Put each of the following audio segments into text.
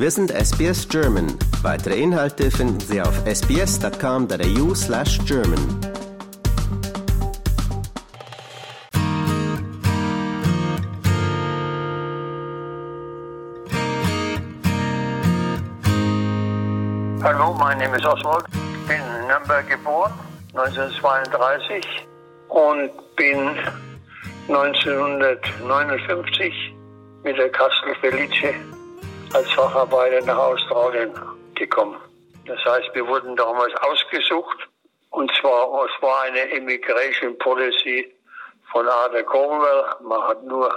Wir sind SBS German. Weitere Inhalte finden Sie auf sbs.com.au slash German. Hallo, mein Name ist Oswald. Ich bin in Nürnberg geboren, 1932 und bin 1959 mit der Kastel Felice als Facharbeiter nach Australien gekommen. Das heißt, wir wurden damals ausgesucht und zwar es war eine Immigration Policy von Arthur Cornwell. Man hat nur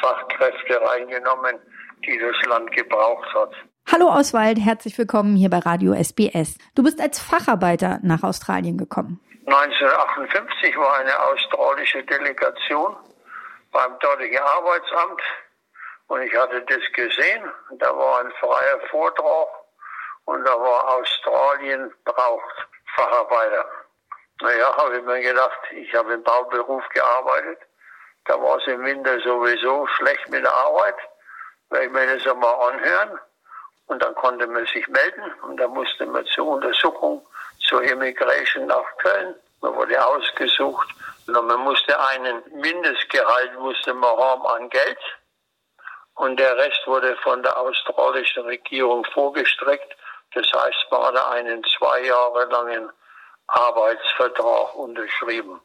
Fachkräfte reingenommen, die das Land gebraucht hat. Hallo Oswald, herzlich willkommen hier bei Radio SBS. Du bist als Facharbeiter nach Australien gekommen. 1958 war eine australische Delegation beim dortigen Arbeitsamt und ich hatte das gesehen. Da war ein freier Vortrag und da war Australien braucht Facharbeiter. Naja, habe ich mir gedacht, ich habe im Bauberuf gearbeitet. Da war es im Winter sowieso schlecht mit der Arbeit. Werde ich mir das einmal anhören. Und dann konnte man sich melden und dann musste man zur Untersuchung zur Immigration nach Köln. Man wurde ausgesucht und man musste einen Mindestgehalt musste man haben an Geld und der Rest wurde von der australischen Regierung vorgestreckt. Das heißt, man hatte einen zwei Jahre langen Arbeitsvertrag unterschrieben.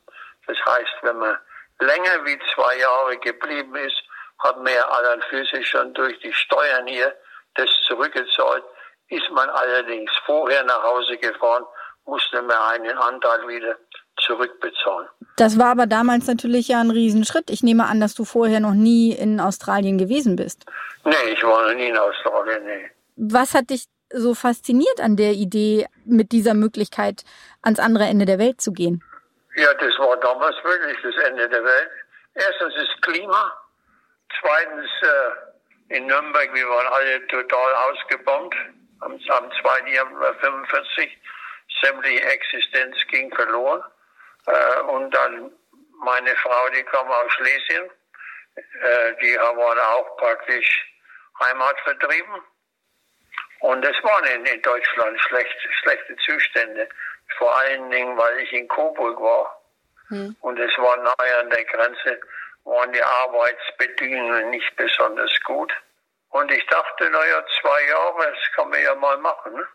Das heißt, wenn man länger wie zwei Jahre geblieben ist, hat man ja an schon durch die Steuern hier das zurückgezahlt. Ist man allerdings vorher nach Hause gefahren, musste man einen Anteil wieder zurückbezahlen. Das war aber damals natürlich ja ein Riesenschritt. Ich nehme an, dass du vorher noch nie in Australien gewesen bist. Nee, ich war noch nie in Australien, nee. Was hat dich so fasziniert an der Idee, mit dieser Möglichkeit ans andere Ende der Welt zu gehen? Ja, das war damals wirklich das Ende der Welt. Erstens ist Klima. Zweitens, äh, in Nürnberg, wir waren alle total ausgebombt. Am, am 2. Januar 45 sämtliche Existenz ging verloren. Äh, und dann meine Frau, die kam aus Schlesien, äh, die waren auch praktisch Heimat vertrieben. Und es waren in, in Deutschland schlecht, schlechte Zustände. Vor allen Dingen, weil ich in Coburg war. Hm. Und es war nahe an der Grenze, waren die Arbeitsbedingungen nicht besonders gut. Und ich dachte, naja, zwei Jahre, das kann man ja mal machen. Ne?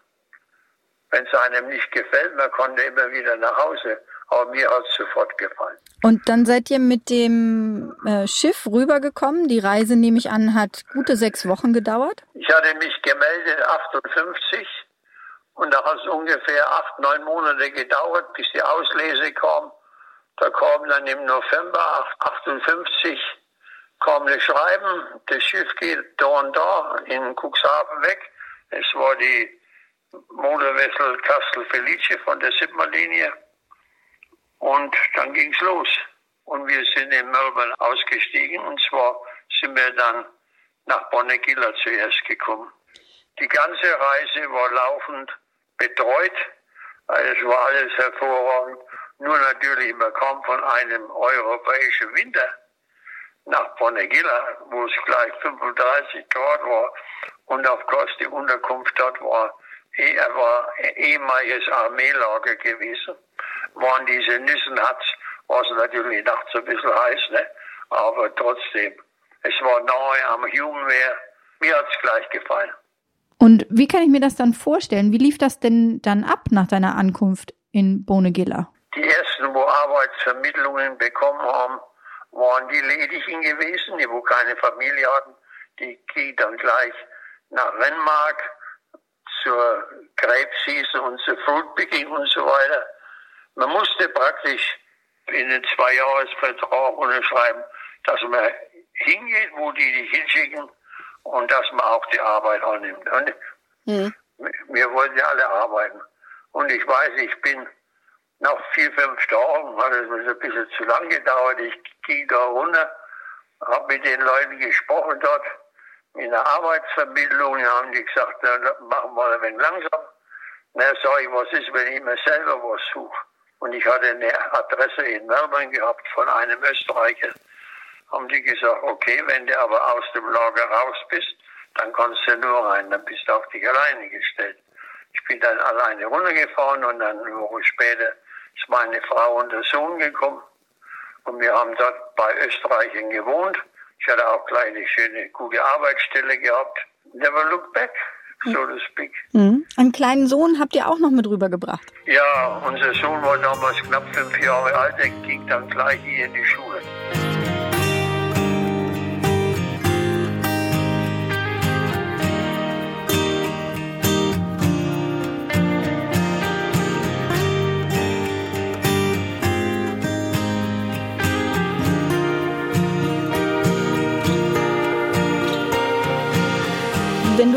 Wenn es einem nicht gefällt, man konnte immer wieder nach Hause. Aber mir hat es sofort gefallen. Und dann seid ihr mit dem äh, Schiff rübergekommen. Die Reise, nehme ich an, hat gute sechs Wochen gedauert. Ich hatte mich gemeldet 58 und da hat es ungefähr acht, neun Monate gedauert, bis die Auslese kam. Da kam dann im November 58 kam ein Schreiben, das Schiff geht da und da in Cuxhaven weg. Es war die Motorwessel Castel Felice von der Sippmer-Linie. Und dann ging's los. Und wir sind in Melbourne ausgestiegen und zwar sind wir dann nach Bonnegilla zuerst gekommen. Die ganze Reise war laufend betreut. Also es war alles hervorragend. Nur natürlich, man kam von einem europäischen Winter nach Bonnegilla, wo es gleich 35 Grad war und auf Kurs die Unterkunft dort war, er war ehemaliges Armeelager gewesen waren diese Nüssenhatz, war es natürlich nachts ein bisschen heiß, ne? aber trotzdem, es war nahe am Humenmeer. Mir hat es gleich gefallen. Und wie kann ich mir das dann vorstellen? Wie lief das denn dann ab nach deiner Ankunft in Bonegilla? Die ersten, wo Arbeitsvermittlungen bekommen haben, waren die Ledigen gewesen, die wo keine Familie hatten. Die gingen dann gleich nach Renmark zur Krebswiese und zur Fruitpicking und so weiter. Man musste praktisch in den Zweijahresvertrag unterschreiben, dass man hingeht, wo die dich hinschicken und dass man auch die Arbeit annimmt. Und mhm. Wir wollten ja alle arbeiten. Und ich weiß, ich bin nach vier, fünf Tagen, hat es ein bisschen zu lang gedauert, ich ging da runter, habe mit den Leuten gesprochen dort, in der Arbeitsvermittlung, haben die gesagt, na, machen wir ein wenig langsam. Na, sag ich, was ist, wenn ich mir selber was suche? Und ich hatte eine Adresse in Melbourne gehabt von einem Österreicher. Haben die gesagt, okay, wenn du aber aus dem Lager raus bist, dann kannst du nur rein, dann bist du auf dich alleine gestellt. Ich bin dann alleine runtergefahren und dann eine Woche später ist meine Frau und der Sohn gekommen. Und wir haben dort bei Österreichern gewohnt. Ich hatte auch gleich eine schöne, gute Arbeitsstelle gehabt. Never look back, so to speak. Mhm. Einen kleinen Sohn habt ihr auch noch mit rübergebracht. Ja, unser Sohn war damals knapp fünf Jahre alt, er ging dann gleich hier in die Schule.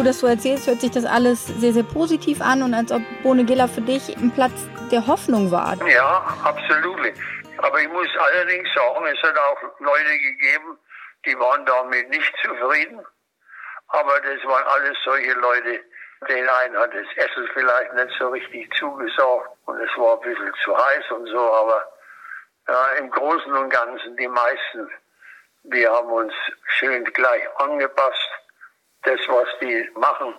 Das so erzählst, hört sich das alles sehr, sehr positiv an und als ob Bonegilla für dich ein Platz der Hoffnung war. Ja, absolut. Aber ich muss allerdings sagen, es hat auch Leute gegeben, die waren damit nicht zufrieden. Aber das waren alles solche Leute, den einen hat das Essen vielleicht nicht so richtig zugesagt und es war ein bisschen zu heiß und so, aber ja, im Großen und Ganzen die meisten, wir haben uns schön gleich angepasst. Das, was die machen,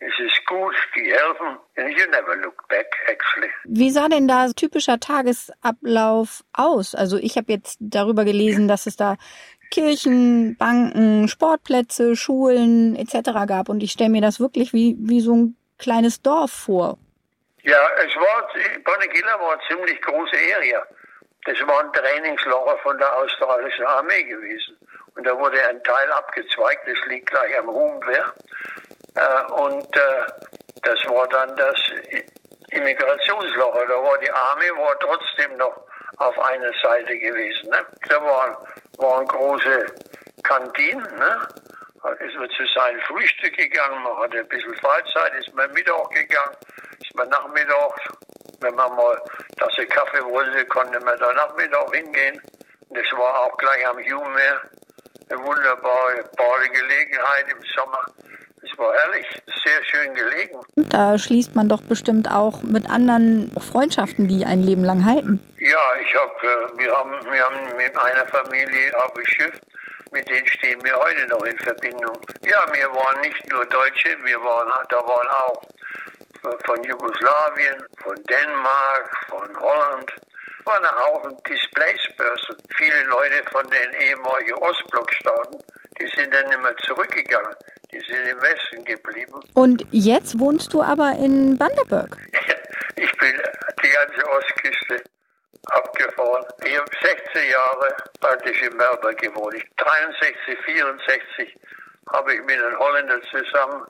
es ist gut, die helfen. And you never look back, actually. Wie sah denn da typischer Tagesablauf aus? Also ich habe jetzt darüber gelesen, dass es da Kirchen, Banken, Sportplätze, Schulen etc. gab. Und ich stelle mir das wirklich wie, wie so ein kleines Dorf vor. Ja, es war, Bonegilla war eine ziemlich große Area. Das war ein Trainingslager von der australischen Armee gewesen. Und da wurde ein Teil abgezweigt, das liegt gleich am Ruhmwehr. Äh, und äh, das war dann das Immigrationsloch. Da war die Armee war trotzdem noch auf einer Seite gewesen. Ne? Da waren, waren große Kantinen. Ne? Da ist man zu seinem Frühstück gegangen, man hatte ein bisschen Freizeit, ist man Mittag gegangen, ist man Nachmittag, wenn man mal Tasse Kaffee wollte, konnte man da Nachmittag hingehen. Das war auch gleich am Jumeer eine wunderbare Badegelegenheit im Sommer. Es war herrlich, sehr schön gelegen. Da schließt man doch bestimmt auch mit anderen Freundschaften, die ein Leben lang halten. Ja, ich hab, äh, wir haben, wir haben mit einer Familie auf dem Schiff, mit denen stehen wir heute noch in Verbindung. Ja, wir waren nicht nur Deutsche, wir waren, da waren auch von Jugoslawien, von Dänemark, von Holland. Waren ein Haufen Displaced Person. Viele Leute von den ehemaligen Ostblockstaaten, die sind dann nicht mehr zurückgegangen. Die sind im Westen geblieben. Und jetzt wohnst du aber in Banderberg. Ich bin die ganze Ostküste abgefahren. Ich habe 16 Jahre praktisch in Melbourne gewohnt. Ich, 63, 64 habe ich mit einem Holländer zusammen,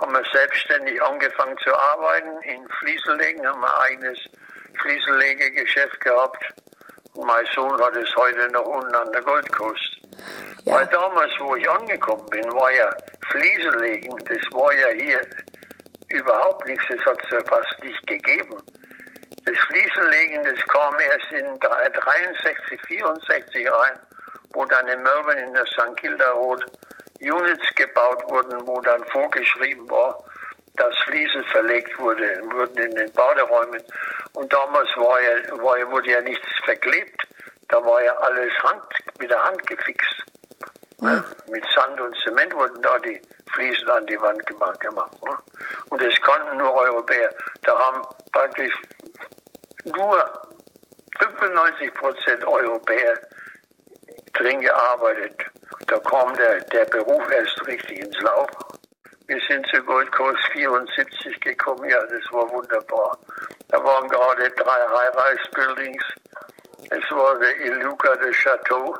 haben wir selbstständig angefangen zu arbeiten in Fliesenlegen, haben wir ein eigenes Fliesenlegegeschäft gehabt. Und mein Sohn hat es heute noch unten an der Goldkust. Ja. Weil damals, wo ich angekommen bin, war ja Fliesenlegen, das war ja hier überhaupt nichts, das hat es ja fast nicht gegeben. Das Fliesenlegen, das kam erst in 63, 64 rein, wo dann in Melbourne in der St. Kilda Road Units gebaut wurden, wo dann vorgeschrieben war, dass Fliesen verlegt wurde, wurden in den Baderäumen. Und damals war ja, war ja, wurde ja nichts verklebt, da war ja alles Hand, mit der Hand gefixt. Mhm. Mit Sand und Zement wurden da die Fliesen an die Wand gemacht. gemacht ne? Und das konnten nur Europäer. Da haben praktisch nur 95 Prozent Europäer drin gearbeitet. Da kam der, der Beruf erst richtig ins Laufen. Wir sind zu Gold Coast 74 gekommen, ja, das war wunderbar. Da waren gerade drei High-Rise-Buildings. Es war der Iluka de Chateau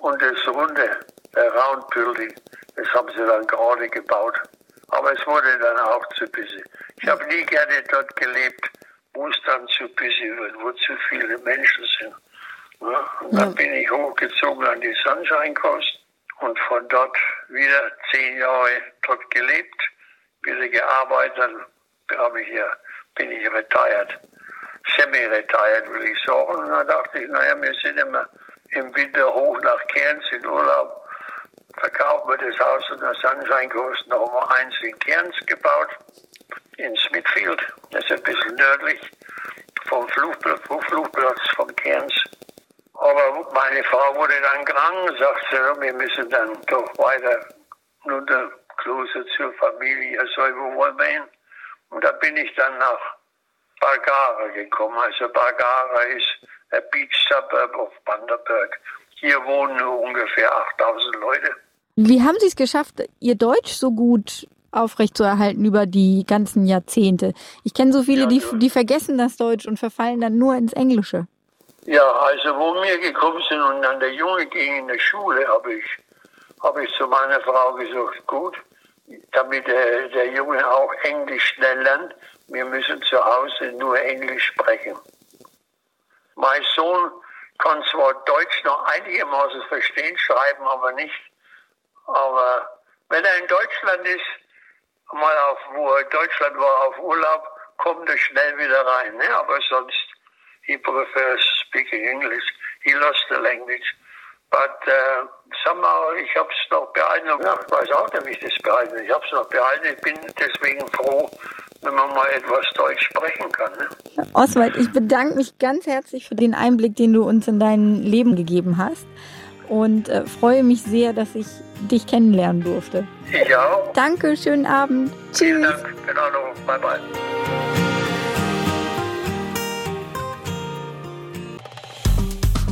und das Runde, der Round Building. Das haben sie dann gerade gebaut. Aber es wurde dann auch zu busy. Ich habe nie gerne dort gelebt, wo es dann zu busy wird, wo zu viele Menschen sind. Ja, und dann bin ich hochgezogen an die Sunshine Coast und von dort wieder zehn Jahre dort gelebt, wieder gearbeitet, habe ich ja, bin ich retired, semi-retired will ich sagen. Und dann dachte ich, naja, wir sind immer im Winter hoch nach Cairns in Urlaub, verkaufen wir das Haus an der Sunshine Coast, noch mal eins in Cairns gebaut, in Smithfield, das ist ein bisschen nördlich vom Flugplatz, Flugplatz von Cairns. Aber meine Frau wurde dann krank, sagte, wir müssen dann doch weiter. Nur der Klose zur Familie selber wohl Und da bin ich dann nach Bargara gekommen. Also Bargara ist ein Beach Suburb of Banderberg. Hier wohnen ungefähr 8000 Leute. Wie haben Sie es geschafft, Ihr Deutsch so gut aufrechtzuerhalten über die ganzen Jahrzehnte? Ich kenne so viele, ja, die, die vergessen das Deutsch und verfallen dann nur ins Englische. Ja, also wo wir gekommen sind und dann der Junge ging in die Schule, habe ich, hab ich zu meiner Frau gesagt, gut, damit der, der Junge auch Englisch schnell lernt, wir müssen zu Hause nur Englisch sprechen. Mein Sohn kann zwar Deutsch noch einigermaßen verstehen, schreiben aber nicht. Aber wenn er in Deutschland ist, mal auf, wo er Deutschland war, auf Urlaub, kommt er schnell wieder rein. Ne? Aber sonst, he prefers speaking English. He lost the language. But uh, somehow, ich habe es noch. Ja, ich weiß auch nicht, wie ich das behalten Ich habe es noch behalten. Ich bin deswegen froh, wenn man mal etwas Deutsch sprechen kann. Ne? Oswald, ich bedanke mich ganz herzlich für den Einblick, den du uns in dein Leben gegeben hast und äh, freue mich sehr, dass ich dich kennenlernen durfte. Ich auch. Danke, schönen Abend. Tschüss. Vielen Dank. In Ordnung. Bye, bye.